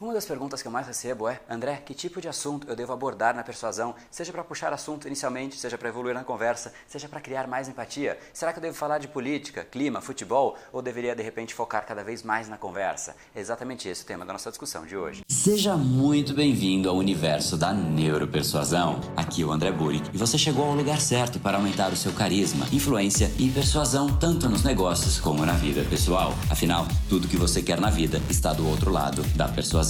Uma das perguntas que eu mais recebo é: André, que tipo de assunto eu devo abordar na persuasão? Seja para puxar assunto inicialmente, seja para evoluir na conversa, seja para criar mais empatia. Será que eu devo falar de política, clima, futebol ou deveria de repente focar cada vez mais na conversa? É exatamente esse o tema da nossa discussão de hoje. Seja muito bem-vindo ao universo da neuropersuasão. Aqui é o André Burick e você chegou ao lugar certo para aumentar o seu carisma, influência e persuasão tanto nos negócios como na vida pessoal. Afinal, tudo que você quer na vida está do outro lado da persuasão,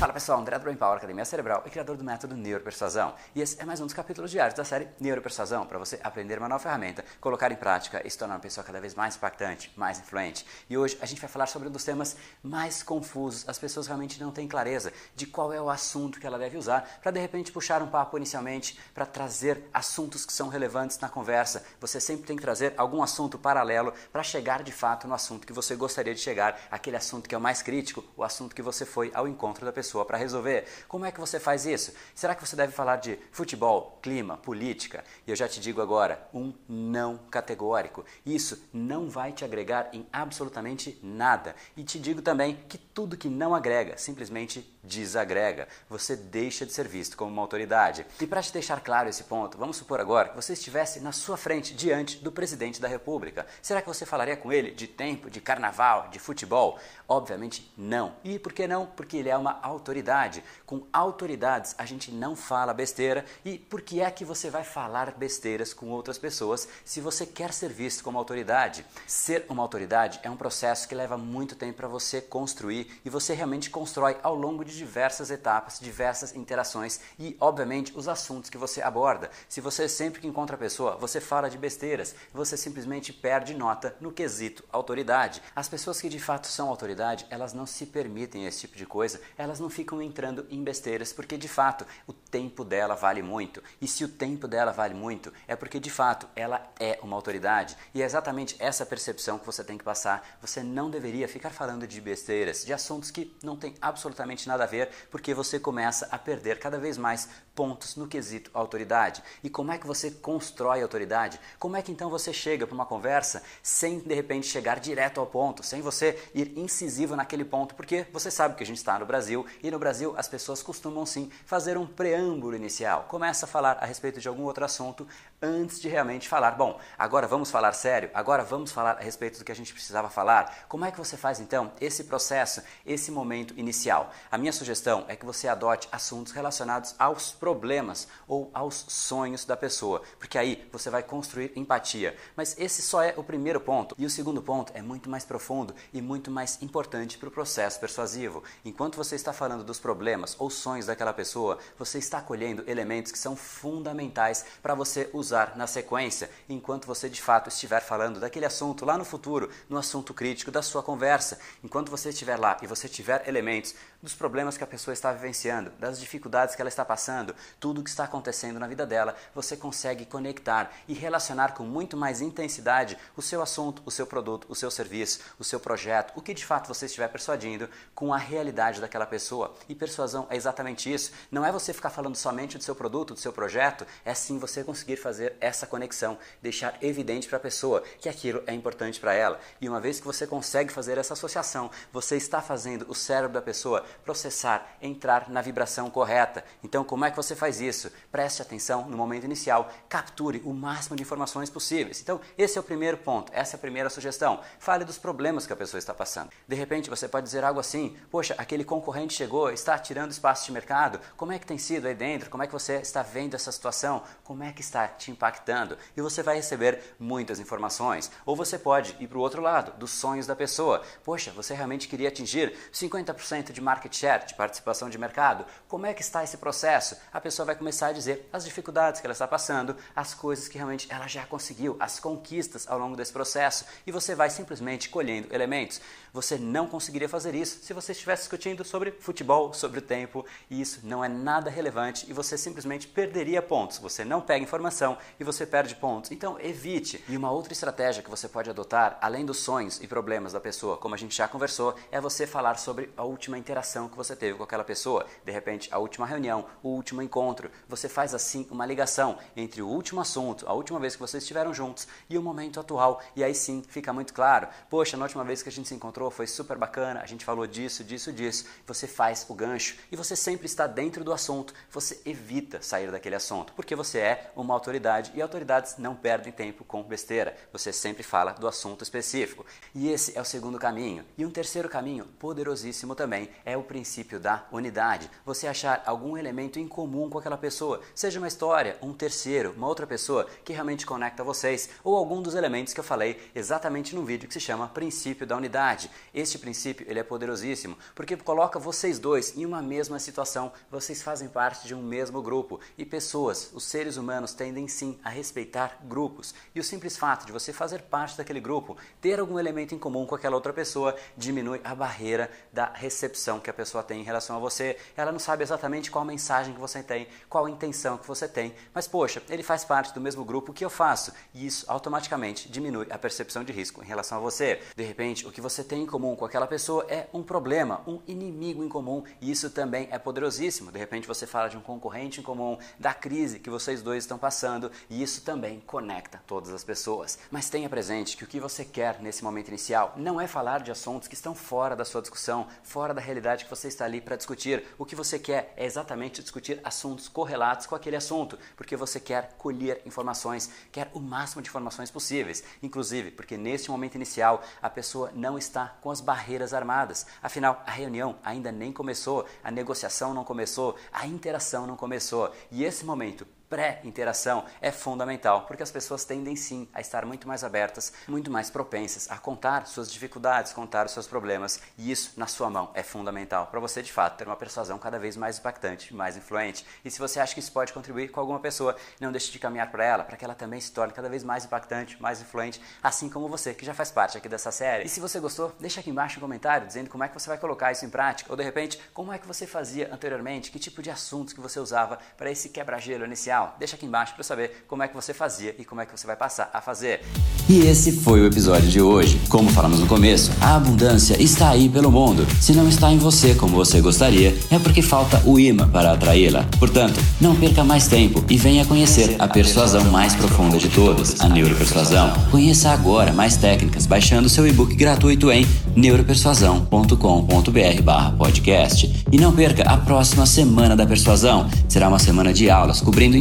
Fala pessoal, André do Brain Power, Academia Cerebral e criador do método Neuropersuasão. E esse é mais um dos capítulos diários da série Neuropersuasão para você aprender uma nova ferramenta, colocar em prática e se tornar uma pessoa cada vez mais impactante, mais influente. E hoje a gente vai falar sobre um dos temas mais confusos. As pessoas realmente não têm clareza de qual é o assunto que ela deve usar para de repente puxar um papo inicialmente, para trazer assuntos que são relevantes na conversa. Você sempre tem que trazer algum assunto paralelo para chegar de fato no assunto que você gostaria de chegar, aquele assunto que é o mais crítico, o assunto que você foi ao encontro da pessoa para resolver. Como é que você faz isso? Será que você deve falar de futebol, clima, política? E eu já te digo agora, um não categórico. Isso não vai te agregar em absolutamente nada. E te digo também que tudo que não agrega simplesmente desagrega. Você deixa de ser visto como uma autoridade. E para te deixar claro esse ponto, vamos supor agora que você estivesse na sua frente diante do presidente da República. Será que você falaria com ele de tempo, de carnaval, de futebol? Obviamente não. E por que não? Porque ele é uma autoridade. Com autoridades a gente não fala besteira. E por que é que você vai falar besteiras com outras pessoas se você quer ser visto como autoridade? Ser uma autoridade é um processo que leva muito tempo para você construir e você realmente constrói ao longo de diversas etapas, diversas interações e, obviamente, os assuntos que você aborda. Se você sempre que encontra a pessoa, você fala de besteiras, você simplesmente perde nota no quesito autoridade. As pessoas que de fato são autoridade elas não se permitem esse tipo de coisa, elas não ficam entrando em besteiras, porque de fato o tempo dela vale muito. E se o tempo dela vale muito, é porque de fato ela é uma autoridade. E é exatamente essa percepção que você tem que passar. Você não deveria ficar falando de besteiras, de assuntos que não têm absolutamente nada a ver, porque você começa a perder cada vez mais pontos no quesito autoridade. E como é que você constrói autoridade? Como é que então você chega para uma conversa sem de repente chegar direto ao ponto, sem você ir incisivo naquele ponto, porque você sabe que a gente está no Brasil e no Brasil as pessoas costumam sim fazer um preâmbulo inicial. Começa a falar a respeito de algum outro assunto antes de realmente falar. Bom, agora vamos falar sério, agora vamos falar a respeito do que a gente precisava falar. Como é que você faz então esse processo, esse momento inicial? A minha sugestão é que você adote assuntos relacionados aos problemas ou aos sonhos da pessoa, porque aí você vai construir empatia. Mas esse só é o primeiro ponto. E o segundo ponto é muito mais profundo e muito mais importante para o processo persuasivo. Enquanto você está falando dos problemas ou sonhos daquela pessoa, você está colhendo elementos que são fundamentais para você usar usar na sequência, enquanto você de fato estiver falando daquele assunto lá no futuro, no assunto crítico da sua conversa. Enquanto você estiver lá e você tiver elementos dos problemas que a pessoa está vivenciando, das dificuldades que ela está passando, tudo o que está acontecendo na vida dela, você consegue conectar e relacionar com muito mais intensidade o seu assunto, o seu produto, o seu serviço, o seu projeto, o que de fato você estiver persuadindo com a realidade daquela pessoa. E persuasão é exatamente isso. Não é você ficar falando somente do seu produto, do seu projeto, é sim você conseguir fazer fazer essa conexão, deixar evidente para a pessoa que aquilo é importante para ela. E uma vez que você consegue fazer essa associação, você está fazendo o cérebro da pessoa processar, entrar na vibração correta. Então, como é que você faz isso? Preste atenção no momento inicial, capture o máximo de informações possíveis. Então, esse é o primeiro ponto, essa é a primeira sugestão. Fale dos problemas que a pessoa está passando. De repente, você pode dizer algo assim: Poxa, aquele concorrente chegou, está tirando espaço de mercado. Como é que tem sido aí dentro? Como é que você está vendo essa situação? Como é que está te impactando e você vai receber muitas informações. Ou você pode ir para o outro lado, dos sonhos da pessoa. Poxa, você realmente queria atingir 50% de market share, de participação de mercado. Como é que está esse processo? A pessoa vai começar a dizer as dificuldades que ela está passando, as coisas que realmente ela já conseguiu, as conquistas ao longo desse processo. E você vai simplesmente colhendo elementos. Você não conseguiria fazer isso se você estivesse discutindo sobre futebol, sobre o tempo, e isso não é nada relevante e você simplesmente perderia pontos. Você não pega informação e você perde pontos. Então, evite. E uma outra estratégia que você pode adotar, além dos sonhos e problemas da pessoa, como a gente já conversou, é você falar sobre a última interação que você teve com aquela pessoa. De repente, a última reunião, o último encontro. Você faz assim uma ligação entre o último assunto, a última vez que vocês estiveram juntos e o momento atual. E aí sim fica muito claro. Poxa, na última vez que a gente se encontrou foi super bacana, a gente falou disso, disso, disso. Você faz o gancho e você sempre está dentro do assunto. Você evita sair daquele assunto, porque você é uma autoridade e autoridades não perdem tempo com besteira. Você sempre fala do assunto específico. E esse é o segundo caminho. E um terceiro caminho, poderosíssimo também, é o princípio da unidade. Você achar algum elemento em comum com aquela pessoa, seja uma história, um terceiro, uma outra pessoa que realmente conecta vocês, ou algum dos elementos que eu falei exatamente no vídeo que se chama princípio da unidade. Este princípio ele é poderosíssimo porque coloca vocês dois em uma mesma situação. Vocês fazem parte de um mesmo grupo e pessoas, os seres humanos tendem sim a respeitar grupos. E o simples fato de você fazer parte daquele grupo, ter algum elemento em comum com aquela outra pessoa, diminui a barreira da recepção que a pessoa tem em relação a você. Ela não sabe exatamente qual mensagem que você tem, qual intenção que você tem, mas poxa, ele faz parte do mesmo grupo que eu faço e isso automaticamente diminui a percepção de risco em relação a você. De repente, o que você tem em comum com aquela pessoa é um problema, um inimigo em comum e isso também é poderosíssimo. De repente, você fala de um concorrente em comum, da crise que vocês dois estão passando e isso também conecta todas as pessoas. Mas tenha presente que o que você quer nesse momento inicial não é falar de assuntos que estão fora da sua discussão, fora da realidade que você está ali para discutir. O que você quer é exatamente discutir assuntos correlatos com aquele assunto, porque você quer colher informações, quer o máximo de informações possíveis, inclusive porque neste momento inicial a pessoa não está com as barreiras armadas. Afinal, a reunião ainda nem começou, a negociação não começou, a interação não começou. E esse momento pré-interação é fundamental, porque as pessoas tendem sim a estar muito mais abertas, muito mais propensas a contar suas dificuldades, contar os seus problemas, e isso na sua mão é fundamental para você de fato ter uma persuasão cada vez mais impactante, mais influente. E se você acha que isso pode contribuir com alguma pessoa, não deixe de caminhar para ela, para que ela também se torne cada vez mais impactante, mais influente, assim como você que já faz parte aqui dessa série. E se você gostou, deixa aqui embaixo um comentário dizendo como é que você vai colocar isso em prática, ou de repente, como é que você fazia anteriormente, que tipo de assuntos que você usava para esse quebra-gelo inicial Deixa aqui embaixo para saber como é que você fazia e como é que você vai passar a fazer. E esse foi o episódio de hoje. Como falamos no começo, a abundância está aí pelo mundo. Se não está em você como você gostaria, é porque falta o imã para atraí-la. Portanto, não perca mais tempo e venha conhecer a persuasão mais profunda de todas, a neuropersuasão. Conheça agora mais técnicas baixando seu e-book gratuito em neuropersuasão.com.br/podcast. E não perca a próxima semana da persuasão. Será uma semana de aulas cobrindo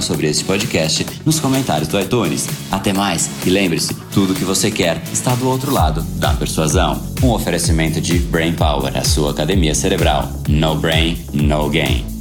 sobre este podcast nos comentários do iTunes. Até mais e lembre-se, tudo o que você quer está do outro lado da persuasão. Um oferecimento de Brain Power, a sua academia cerebral. No brain, no gain.